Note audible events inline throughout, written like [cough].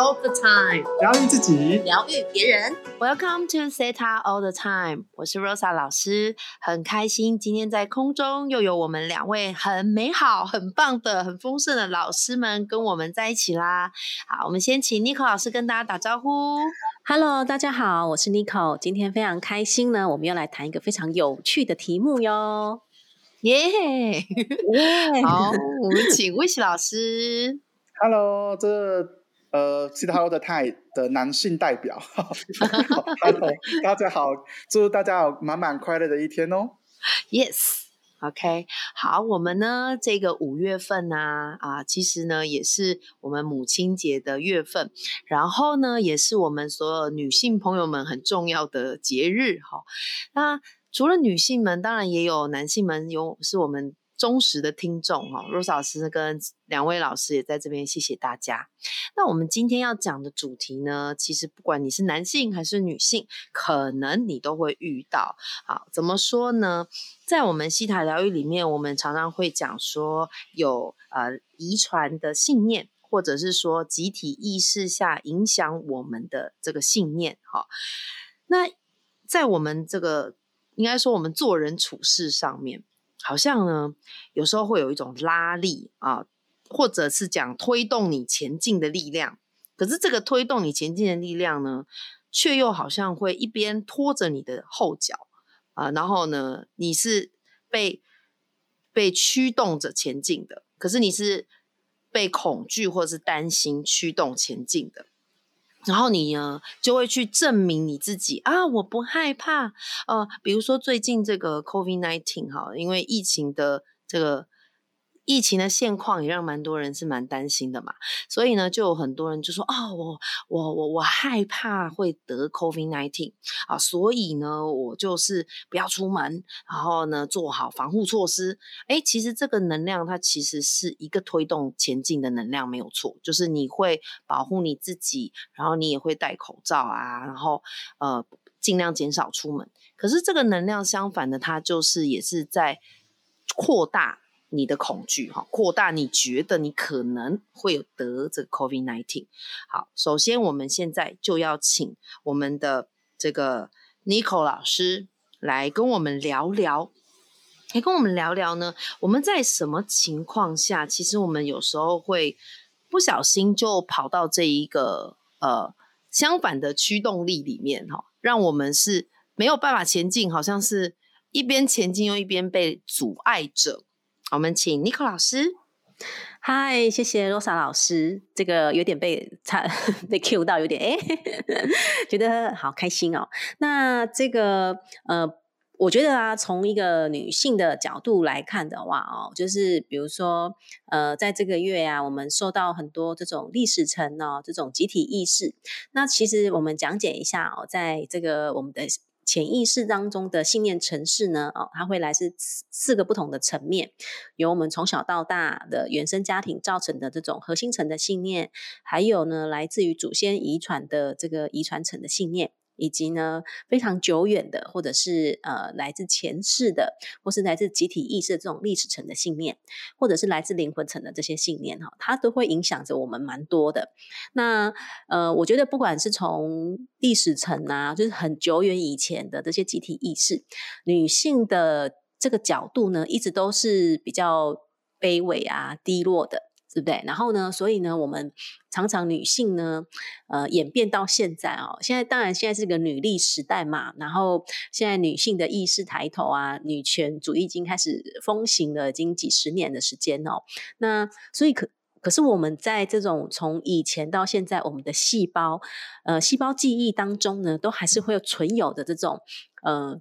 all the time，疗愈自己，疗愈别人。Welcome to Theta all the time，我是 Rosa 老师，很开心今天在空中又有我们两位很美好、很棒的、很丰盛的老师们跟我们在一起啦。好，我们先请 Nico 老师跟大家打招呼。Hello，大家好，我是 Nico，今天非常开心呢，我们要来谈一个非常有趣的题目哟。耶，好，我们请 Wish 老师。Hello，这呃，其他的泰的男性代表。[laughs] 大家好，祝大家有满满快乐的一天哦。Yes，OK，好，我们呢这个五月份呢啊，其实呢也是我们母亲节的月份，然后呢也是我们所有女性朋友们很重要的节日哈。那除了女性们，当然也有男性们，有是我们忠实的听众哈。Rose 老师跟两位老师也在这边，谢谢大家。那我们今天要讲的主题呢，其实不管你是男性还是女性，可能你都会遇到。好，怎么说呢？在我们西塔疗愈里面，我们常常会讲说，有呃遗传的信念，或者是说集体意识下影响我们的这个信念。哈，那在我们这个应该说，我们做人处事上面，好像呢，有时候会有一种拉力啊，或者是讲推动你前进的力量。可是这个推动你前进的力量呢，却又好像会一边拖着你的后脚啊，然后呢，你是被被驱动着前进的，可是你是被恐惧或是担心驱动前进的。然后你呢，就会去证明你自己啊，我不害怕。呃，比如说最近这个 COVID nineteen 哈，因为疫情的这个。疫情的现况也让蛮多人是蛮担心的嘛，所以呢，就有很多人就说：“哦，我我我我害怕会得 COVID nineteen 啊，所以呢，我就是不要出门，然后呢，做好防护措施。”哎，其实这个能量它其实是一个推动前进的能量，没有错，就是你会保护你自己，然后你也会戴口罩啊，然后呃，尽量减少出门。可是这个能量相反的，它就是也是在扩大。你的恐惧哈，扩大你觉得你可能会有得这个 COVID nineteen。好，首先我们现在就要请我们的这个 Nicole 老师来跟我们聊聊，来跟我们聊聊呢，我们在什么情况下，其实我们有时候会不小心就跑到这一个呃相反的驱动力里面哈，让我们是没有办法前进，好像是一边前进又一边被阻碍着。我们请 Nico 老师。嗨，谢谢 Rosa 老师。这个有点被差 [laughs] 被 Q 到，有点哎，[laughs] 觉得好开心哦。那这个呃，我觉得啊，从一个女性的角度来看的话哦，就是比如说呃，在这个月啊，我们受到很多这种历史层哦，这种集体意识。那其实我们讲解一下哦，在这个我们的。潜意识当中的信念城市呢？哦，它会来自四个不同的层面，由我们从小到大的原生家庭造成的这种核心层的信念，还有呢，来自于祖先遗传的这个遗传层的信念。以及呢，非常久远的，或者是呃来自前世的，或是来自集体意识的这种历史层的信念，或者是来自灵魂层的这些信念哈，它都会影响着我们蛮多的。那呃，我觉得不管是从历史层啊，就是很久远以前的这些集体意识，女性的这个角度呢，一直都是比较卑微啊、低落的。对不对？然后呢？所以呢，我们常常女性呢，呃，演变到现在哦，现在当然现在是个女力时代嘛。然后现在女性的意识抬头啊，女权主义已经开始风行了，已经几十年的时间哦。那所以可可是我们在这种从以前到现在，我们的细胞呃细胞记忆当中呢，都还是会存有的这种呃，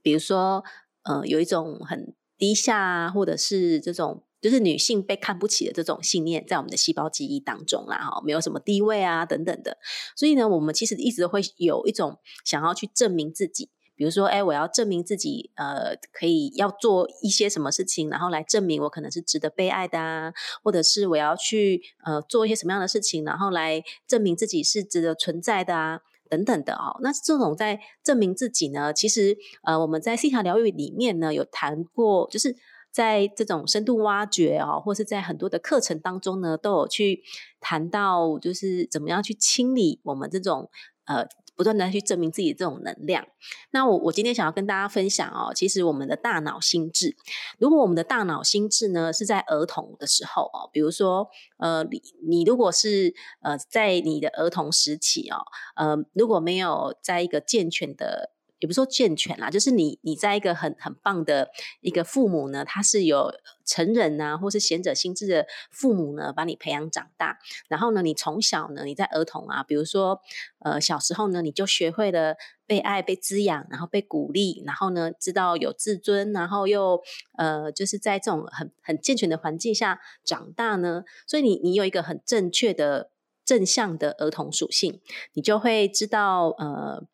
比如说呃，有一种很低下啊，或者是这种。就是女性被看不起的这种信念，在我们的细胞记忆当中啦，哈，没有什么地位啊，等等的。所以呢，我们其实一直会有一种想要去证明自己，比如说，哎，我要证明自己，呃，可以要做一些什么事情，然后来证明我可能是值得被爱的啊，或者是我要去呃做一些什么样的事情，然后来证明自己是值得存在的啊，等等的哦。那这种在证明自己呢，其实呃，我们在西塔疗愈里面呢有谈过，就是。在这种深度挖掘哦，或是在很多的课程当中呢，都有去谈到，就是怎么样去清理我们这种呃。不断的去证明自己这种能量。那我我今天想要跟大家分享哦，其实我们的大脑心智，如果我们的大脑心智呢是在儿童的时候哦，比如说呃，你你如果是呃在你的儿童时期哦，呃如果没有在一个健全的。也不说健全啦，就是你你在一个很很棒的一个父母呢，他是有成人啊，或是贤者心智的父母呢，把你培养长大。然后呢，你从小呢，你在儿童啊，比如说呃小时候呢，你就学会了被爱、被滋养，然后被鼓励，然后呢，知道有自尊，然后又呃就是在这种很很健全的环境下长大呢，所以你你有一个很正确的正向的儿童属性，你就会知道呃。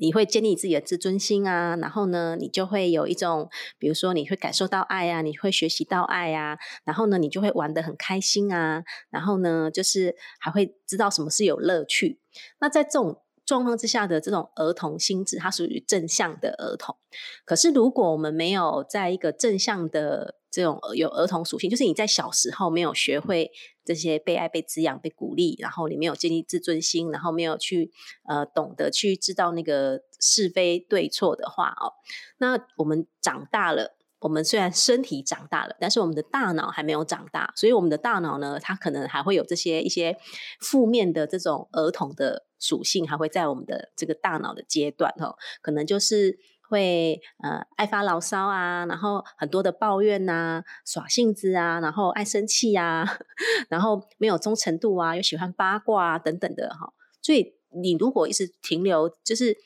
你会建立自己的自尊心啊，然后呢，你就会有一种，比如说你会感受到爱啊，你会学习到爱啊，然后呢，你就会玩得很开心啊，然后呢，就是还会知道什么是有乐趣。那在这种状况之下的这种儿童心智，它属于正向的儿童。可是如果我们没有在一个正向的这种有儿童属性，就是你在小时候没有学会。这些被爱、被滋养、被鼓励，然后你没有建立自尊心，然后没有去呃懂得去知道那个是非对错的话哦，那我们长大了，我们虽然身体长大了，但是我们的大脑还没有长大，所以我们的大脑呢，它可能还会有这些一些负面的这种儿童的属性，还会在我们的这个大脑的阶段哦，可能就是。会呃爱发牢骚啊，然后很多的抱怨呐，耍性子啊，然后爱生气呀，[laughs] 然后没有忠诚度啊，又喜欢八卦啊等等的哈。所以你如果一直停留，就是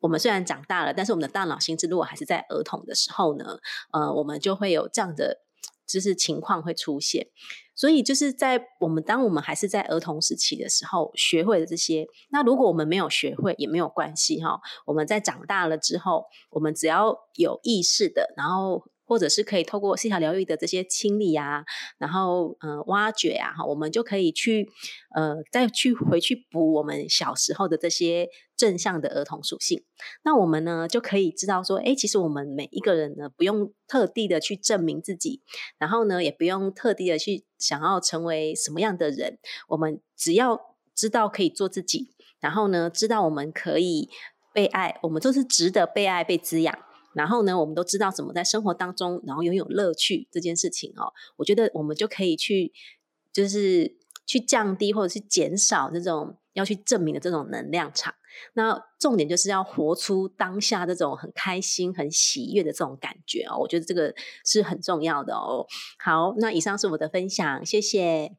我们虽然长大了，但是我们的大脑心智如果还是在儿童的时候呢，呃，我们就会有这样的就是情况会出现。所以就是在我们当我们还是在儿童时期的时候，学会的这些。那如果我们没有学会也没有关系哈。我们在长大了之后，我们只要有意识的，然后。或者是可以透过细条疗愈的这些清理啊，然后呃挖掘啊，哈，我们就可以去呃再去回去补我们小时候的这些正向的儿童属性。那我们呢就可以知道说，哎，其实我们每一个人呢不用特地的去证明自己，然后呢也不用特地的去想要成为什么样的人，我们只要知道可以做自己，然后呢知道我们可以被爱，我们都是值得被爱、被滋养。然后呢，我们都知道怎么在生活当中，然后拥有乐趣这件事情哦。我觉得我们就可以去，就是去降低或者是减少这种要去证明的这种能量场。那重点就是要活出当下这种很开心、很喜悦的这种感觉哦。我觉得这个是很重要的哦。好，那以上是我的分享，谢谢。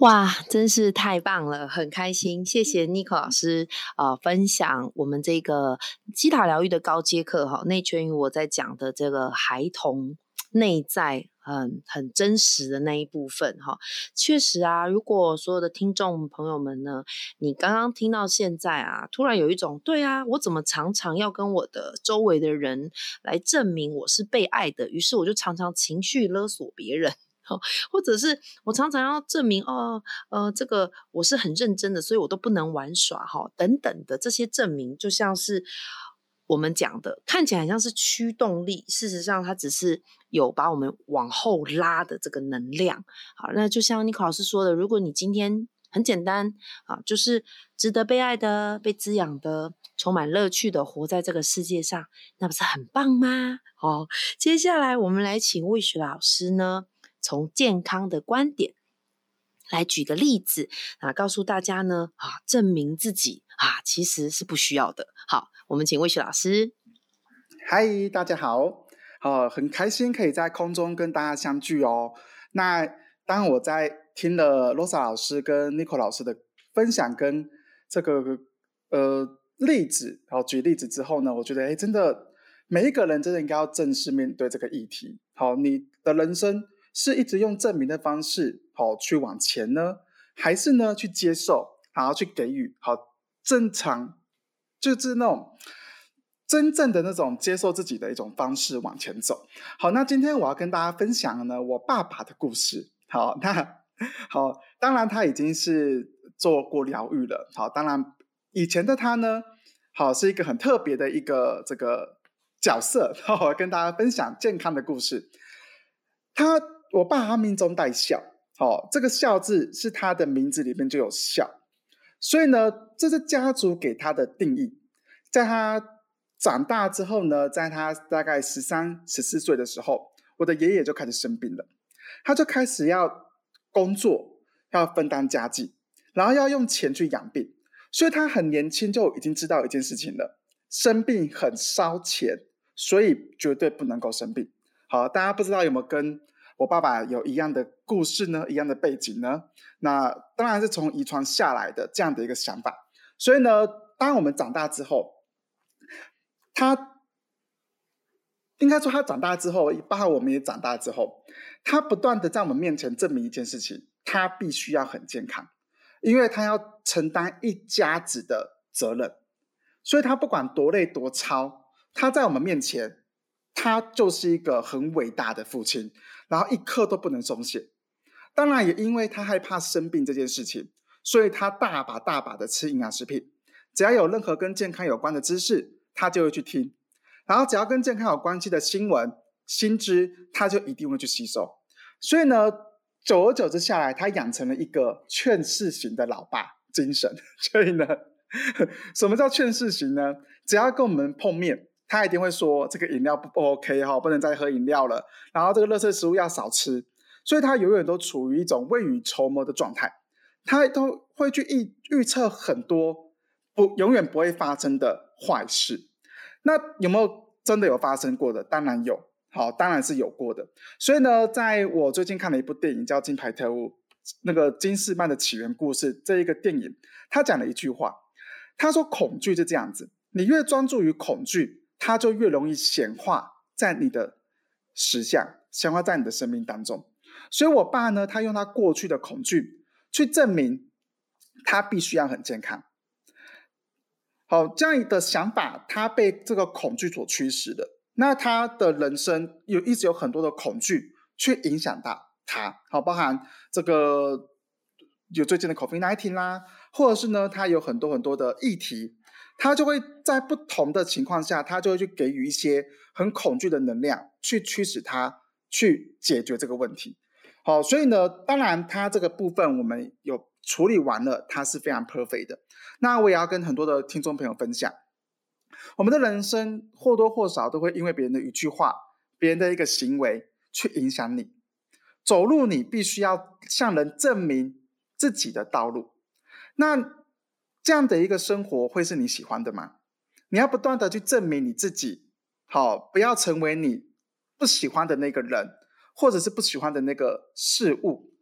哇，真是太棒了，很开心，谢谢 n i c o 老师啊，分享我们这个基塔疗愈的高阶课哈，内圈于我在讲的这个孩童内在很很真实的那一部分哈，确实啊，如果所有的听众朋友们呢，你刚刚听到现在啊，突然有一种对啊，我怎么常常要跟我的周围的人来证明我是被爱的，于是我就常常情绪勒索别人。或者是我常常要证明哦，呃，这个我是很认真的，所以我都不能玩耍哈，等等的这些证明，就像是我们讲的，看起来像是驱动力，事实上它只是有把我们往后拉的这个能量。好，那就像尼克老师说的，如果你今天很简单啊，就是值得被爱的、被滋养的、充满乐趣的活在这个世界上，那不是很棒吗？哦，接下来我们来请魏雪老师呢。从健康的观点来举个例子啊，告诉大家呢啊，证明自己啊，其实是不需要的。好，我们请魏雪老师。嗨，大家好，好，很开心可以在空中跟大家相聚哦。那当我在听了罗莎老师跟 n i c o 老师的分享跟这个呃例子，然后举例子之后呢，我觉得哎，真的每一个人真的应该要正式面对这个议题。好，你的人生。是一直用证明的方式好去往前呢，还是呢去接受，然后去给予好正常，就是那种真正的那种接受自己的一种方式往前走。好，那今天我要跟大家分享呢我爸爸的故事。好，那好，当然他已经是做过疗愈了。好，当然以前的他呢，好是一个很特别的一个这个角色。[laughs] 好，我跟大家分享健康的故事。他我爸他命中带孝，哦，这个孝字是他的名字里面就有孝，所以呢，这是家族给他的定义。在他长大之后呢，在他大概十三、十四岁的时候，我的爷爷就开始生病了，他就开始要工作，要分担家计，然后要用钱去养病，所以他很年轻就已经知道一件事情了：生病很烧钱，所以绝对不能够生病。好，大家不知道有没有跟我爸爸有一样的故事呢？一样的背景呢？那当然是从遗传下来的这样的一个想法。所以呢，当我们长大之后，他应该说他长大之后，包括我们也长大之后，他不断的在我们面前证明一件事情：他必须要很健康，因为他要承担一家子的责任，所以他不管多累多操，他在我们面前，他就是一个很伟大的父亲，然后一刻都不能松懈。当然，也因为他害怕生病这件事情，所以他大把大把的吃营养食品，只要有任何跟健康有关的知识。他就会去听，然后只要跟健康有关系的新闻、新知，他就一定会去吸收。所以呢，久而久之下来，他养成了一个劝世型的老爸精神。所以呢，[laughs] 什么叫劝世型呢？只要跟我们碰面，他一定会说这个饮料不 OK 哈，不能再喝饮料了。然后这个垃圾食物要少吃。所以他永远都处于一种未雨绸缪的状态，他都会去预预测很多不永远不会发生的坏事。那有没有真的有发生过的？当然有，好，当然是有过的。所以呢，在我最近看了一部电影叫《金牌特务》，那个金士曼的起源故事这一个电影，他讲了一句话，他说：“恐惧是这样子，你越专注于恐惧，它就越容易显化在你的实相，显化在你的生命当中。”所以，我爸呢，他用他过去的恐惧去证明他必须要很健康。好，这样的想法，他被这个恐惧所驱使的，那他的人生有一直有很多的恐惧去影响到他。好，包含这个有最近的 COVID nineteen 啦，或者是呢，他有很多很多的议题，他就会在不同的情况下，他就会去给予一些很恐惧的能量，去驱使他去解决这个问题。好，所以呢，当然他这个部分我们有处理完了，他是非常 perfect 的。那我也要跟很多的听众朋友分享，我们的人生或多或少都会因为别人的一句话、别人的一个行为去影响你。走路你必须要向人证明自己的道路，那这样的一个生活会是你喜欢的吗？你要不断的去证明你自己，好，不要成为你不喜欢的那个人，或者是不喜欢的那个事物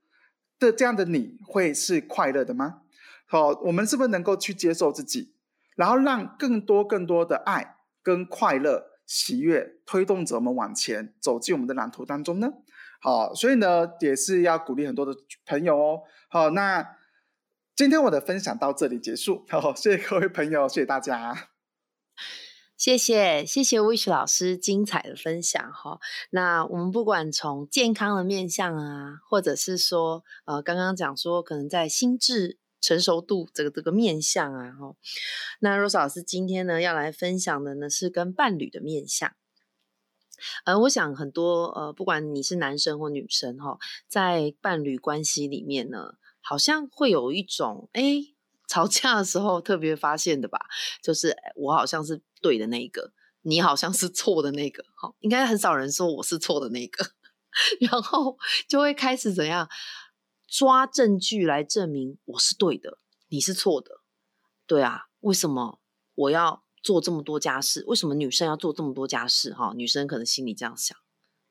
的这样的你会是快乐的吗？好，我们是不是能够去接受自己，然后让更多更多的爱跟快乐、喜悦推动着我们往前走进我们的蓝图当中呢？好，所以呢，也是要鼓励很多的朋友哦。好，那今天我的分享到这里结束。[laughs] 好，谢谢各位朋友，谢谢大家，谢谢谢谢 Wish 老师精彩的分享哈。那我们不管从健康的面向啊，或者是说呃，刚刚讲说可能在心智。成熟度这个这个面相啊，哈，那 Rose 老师今天呢要来分享的呢是跟伴侣的面相。呃，我想很多呃，不管你是男生或女生哈，在伴侣关系里面呢，好像会有一种哎，吵架的时候特别发现的吧，就是我好像是对的那一个，你好像是错的那个，哈，应该很少人说我是错的那个，[laughs] 然后就会开始怎样？抓证据来证明我是对的，你是错的，对啊？为什么我要做这么多家事？为什么女生要做这么多家事？哈，女生可能心里这样想，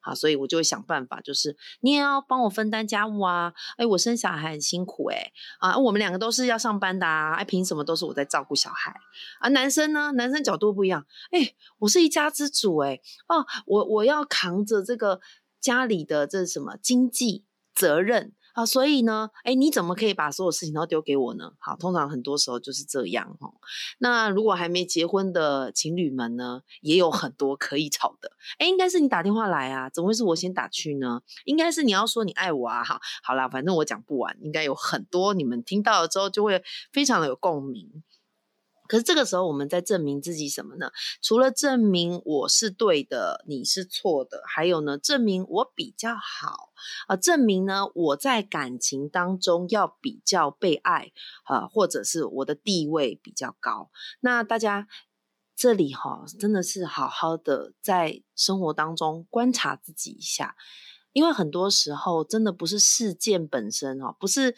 啊，所以我就会想办法，就是你也要帮我分担家务啊！哎，我生小孩很辛苦，哎，啊，我们两个都是要上班的啊！哎，凭什么都是我在照顾小孩？啊，男生呢？男生角度不一样，哎，我是一家之主，哎，哦，我我要扛着这个家里的这什么经济责任。啊，所以呢，哎，你怎么可以把所有事情都丢给我呢？好，通常很多时候就是这样哦。那如果还没结婚的情侣们呢，也有很多可以吵的。哎，应该是你打电话来啊，怎么会是我先打去呢？应该是你要说你爱我啊，哈，好啦，反正我讲不完，应该有很多你们听到了之后就会非常的有共鸣。可是这个时候，我们在证明自己什么呢？除了证明我是对的，你是错的，还有呢，证明我比较好啊，证明呢我在感情当中要比较被爱啊，或者是我的地位比较高。那大家这里哈，真的是好好的在生活当中观察自己一下，因为很多时候真的不是事件本身哦，不是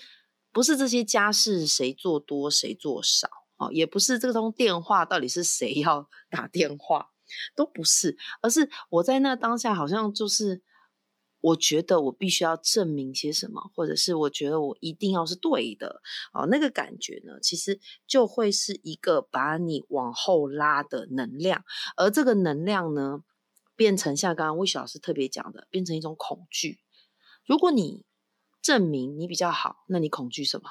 不是这些家事谁做多谁做少。哦，也不是这通电话到底是谁要 [laughs] 打电话，都不是，而是我在那当下好像就是，我觉得我必须要证明些什么，或者是我觉得我一定要是对的，哦，那个感觉呢，其实就会是一个把你往后拉的能量，而这个能量呢，变成像刚刚魏雪老师特别讲的，变成一种恐惧。如果你证明你比较好，那你恐惧什么？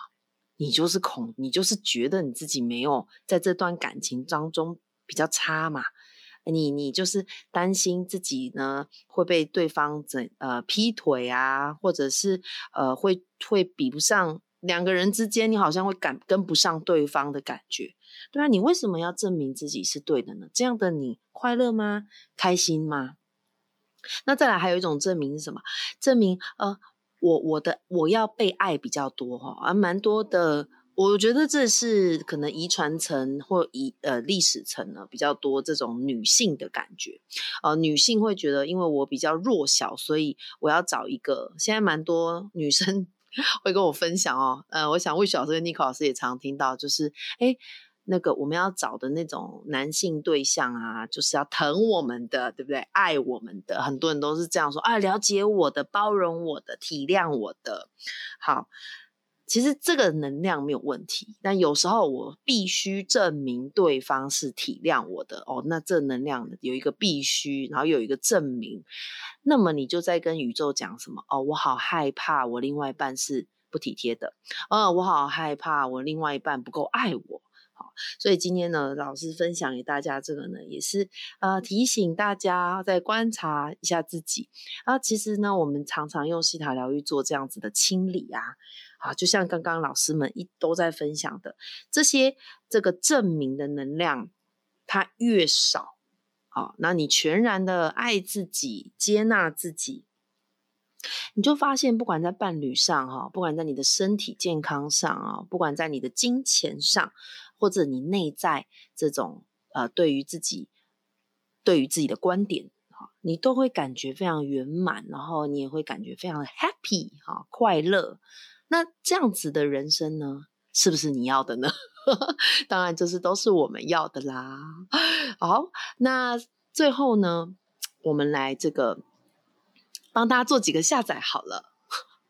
你就是恐，你就是觉得你自己没有在这段感情当中比较差嘛？你你就是担心自己呢会被对方怎呃劈腿啊，或者是呃会会比不上两个人之间，你好像会赶跟不上对方的感觉，对啊？你为什么要证明自己是对的呢？这样的你快乐吗？开心吗？那再来还有一种证明是什么？证明呃。我我的我要被爱比较多哈，而蛮多的，我觉得这是可能遗传层或遗呃历史层呢比较多这种女性的感觉，呃，女性会觉得因为我比较弱小，所以我要找一个。现在蛮多女生 [laughs] 会跟我分享哦，呃，我想魏小老师跟妮可老师也常听到，就是哎。那个我们要找的那种男性对象啊，就是要疼我们的，对不对？爱我们的，很多人都是这样说啊，了解我的，包容我的，体谅我的。好，其实这个能量没有问题，但有时候我必须证明对方是体谅我的哦。那这能量有一个必须，然后有一个证明，那么你就在跟宇宙讲什么？哦，我好害怕我另外一半是不体贴的，哦，我好害怕我另外一半不够爱我。好，所以今天呢，老师分享给大家这个呢，也是呃提醒大家再观察一下自己啊。其实呢，我们常常用西塔疗愈做这样子的清理啊，啊，就像刚刚老师们一都在分享的这些这个证明的能量，它越少，啊，那你全然的爱自己、接纳自己，你就发现，不管在伴侣上哈，不管在你的身体健康上啊，不管在你的金钱上。或者你内在这种呃，对于自己对于自己的观点哈，你都会感觉非常圆满，然后你也会感觉非常的 happy 哈，快乐。那这样子的人生呢，是不是你要的呢？[laughs] 当然，这是都是我们要的啦。好，那最后呢，我们来这个帮大家做几个下载好了。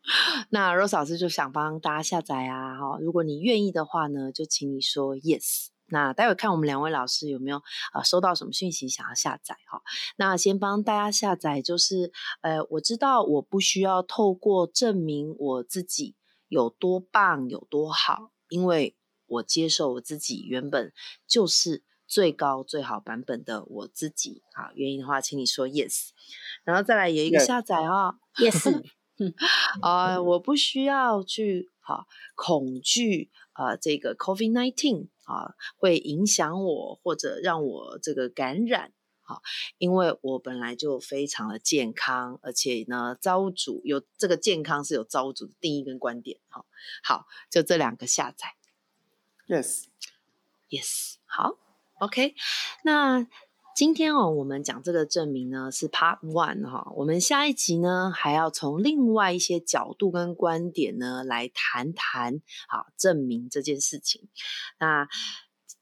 [laughs] 那 Rose 老师就想帮大家下载啊，哈，如果你愿意的话呢，就请你说 yes。那待会看我们两位老师有没有呃收到什么讯息想要下载哈。那先帮大家下载，就是呃，我知道我不需要透过证明我自己有多棒有多好，因为我接受我自己原本就是最高最好版本的我自己。好，愿意的话，请你说 yes。然后再来有一个下载哦，yes。啊，我不需要去哈恐惧啊，这个 COVID nineteen 啊会影响我或者让我这个感染哈，因为我本来就非常的健康，而且呢，造物主有这个健康是有造物主的定义跟观点哈。好，就这两个下载，Yes，Yes，好，OK，那。今天哦，我们讲这个证明呢是 Part One 哈，我们下一集呢还要从另外一些角度跟观点呢来谈谈好证明这件事情。那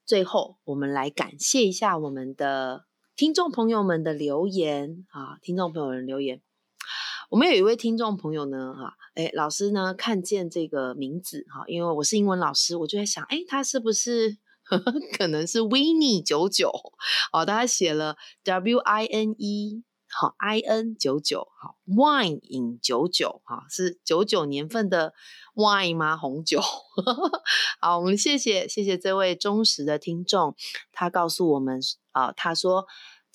最后我们来感谢一下我们的听众朋友们的留言啊，听众朋友们留言，我们有一位听众朋友呢哈，哎老师呢看见这个名字哈，因为我是英文老师，我就在想，哎他是不是？[laughs] 可能是 Winnie 九九哦，大家写了 W I N E 好 I N 九九好 Wine 饮九九哈是九九年份的 Wine 吗？红酒 [laughs] 好，我们谢谢谢谢这位忠实的听众，他告诉我们啊，他说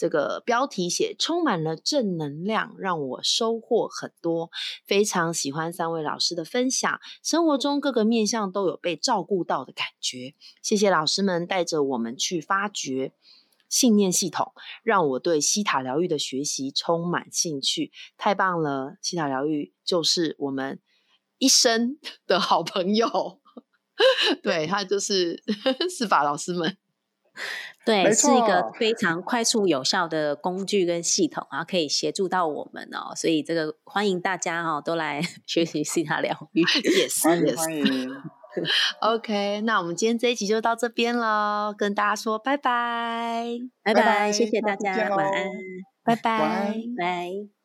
这个标题写充满了正能量，让我收获很多。非常喜欢三位老师的分享，生活中各个面向都有被照顾到的感觉。谢谢老师们带着我们去发掘信念系统，让我对西塔疗愈的学习充满兴趣。太棒了！西塔疗愈就是我们一生的好朋友。[laughs] 对他就是 [laughs] 司法老师们。[laughs] 对，是一个非常快速有效的工具跟系统啊，可以协助到我们哦。所以这个欢迎大家哈，都来 [laughs] 学习西塔疗愈。[laughs] Yes，欢迎欢迎。OK，那我们今天这一集就到这边了，跟大家说拜拜，拜拜，谢谢大家，晚安，拜拜，拜。